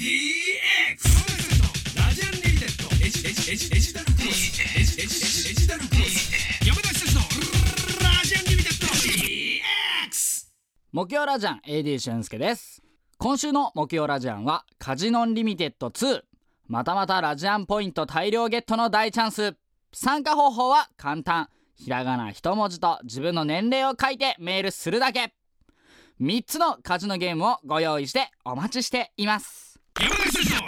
DX ラジアンリミテッドデジデジデジデジタルクロスデジデジデジデジタルクロス山田久志のラジアンリミテッド。DX 木曜ラジアン AD 俊介です今週の木曜ラジアンはカジノンリミテッド2またまたラジアンポイント大量ゲットの大チャンス。参加方法は簡単。ひらがな一文字と自分の年齢を書いてメールするだけ。3つのカジノゲームをご用意してお待ちしています。Lança já!